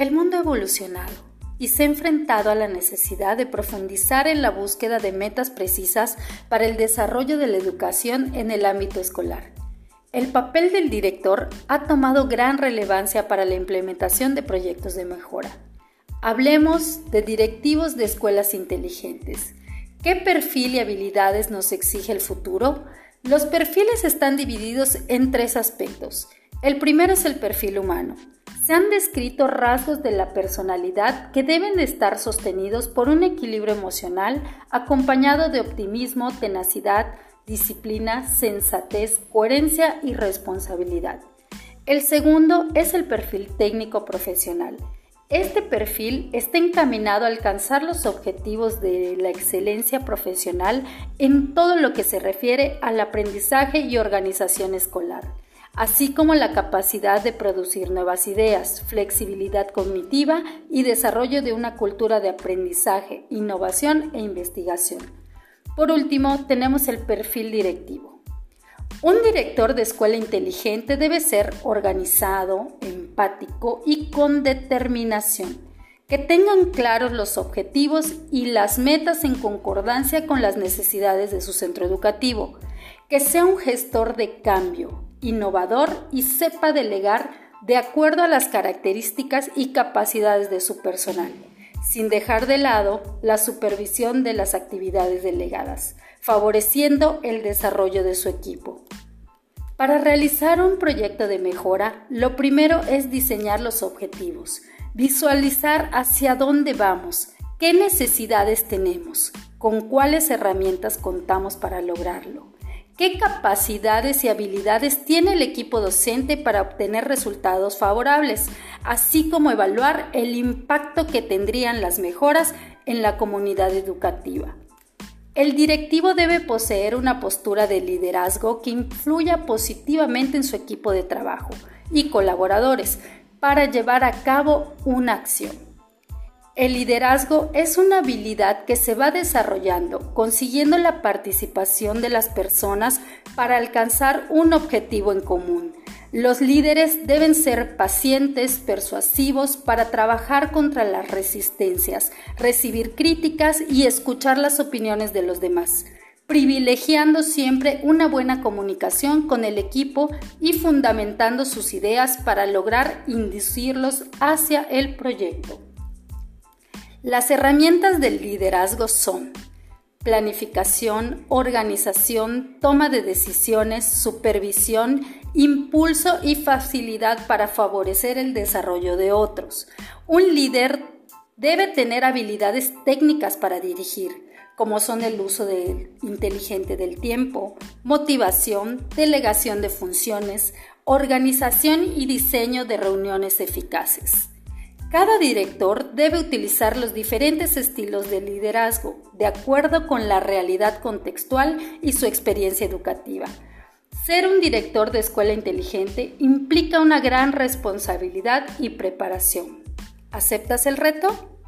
El mundo ha evolucionado y se ha enfrentado a la necesidad de profundizar en la búsqueda de metas precisas para el desarrollo de la educación en el ámbito escolar. El papel del director ha tomado gran relevancia para la implementación de proyectos de mejora. Hablemos de directivos de escuelas inteligentes. ¿Qué perfil y habilidades nos exige el futuro? Los perfiles están divididos en tres aspectos. El primero es el perfil humano. Se han descrito rasgos de la personalidad que deben de estar sostenidos por un equilibrio emocional acompañado de optimismo, tenacidad, disciplina, sensatez, coherencia y responsabilidad. El segundo es el perfil técnico profesional. Este perfil está encaminado a alcanzar los objetivos de la excelencia profesional en todo lo que se refiere al aprendizaje y organización escolar así como la capacidad de producir nuevas ideas, flexibilidad cognitiva y desarrollo de una cultura de aprendizaje, innovación e investigación. Por último, tenemos el perfil directivo. Un director de escuela inteligente debe ser organizado, empático y con determinación, que tengan claros los objetivos y las metas en concordancia con las necesidades de su centro educativo, que sea un gestor de cambio, innovador y sepa delegar de acuerdo a las características y capacidades de su personal, sin dejar de lado la supervisión de las actividades delegadas, favoreciendo el desarrollo de su equipo. Para realizar un proyecto de mejora, lo primero es diseñar los objetivos, visualizar hacia dónde vamos, qué necesidades tenemos, con cuáles herramientas contamos para lograrlo ¿Qué capacidades y habilidades tiene el equipo docente para obtener resultados favorables, así como evaluar el impacto que tendrían las mejoras en la comunidad educativa? El directivo debe poseer una postura de liderazgo que influya positivamente en su equipo de trabajo y colaboradores para llevar a cabo una acción. El liderazgo es una habilidad que se va desarrollando, consiguiendo la participación de las personas para alcanzar un objetivo en común. Los líderes deben ser pacientes, persuasivos para trabajar contra las resistencias, recibir críticas y escuchar las opiniones de los demás, privilegiando siempre una buena comunicación con el equipo y fundamentando sus ideas para lograr inducirlos hacia el proyecto. Las herramientas del liderazgo son planificación, organización, toma de decisiones, supervisión, impulso y facilidad para favorecer el desarrollo de otros. Un líder debe tener habilidades técnicas para dirigir, como son el uso inteligente del tiempo, motivación, delegación de funciones, organización y diseño de reuniones eficaces. Cada director debe utilizar los diferentes estilos de liderazgo de acuerdo con la realidad contextual y su experiencia educativa. Ser un director de escuela inteligente implica una gran responsabilidad y preparación. ¿Aceptas el reto?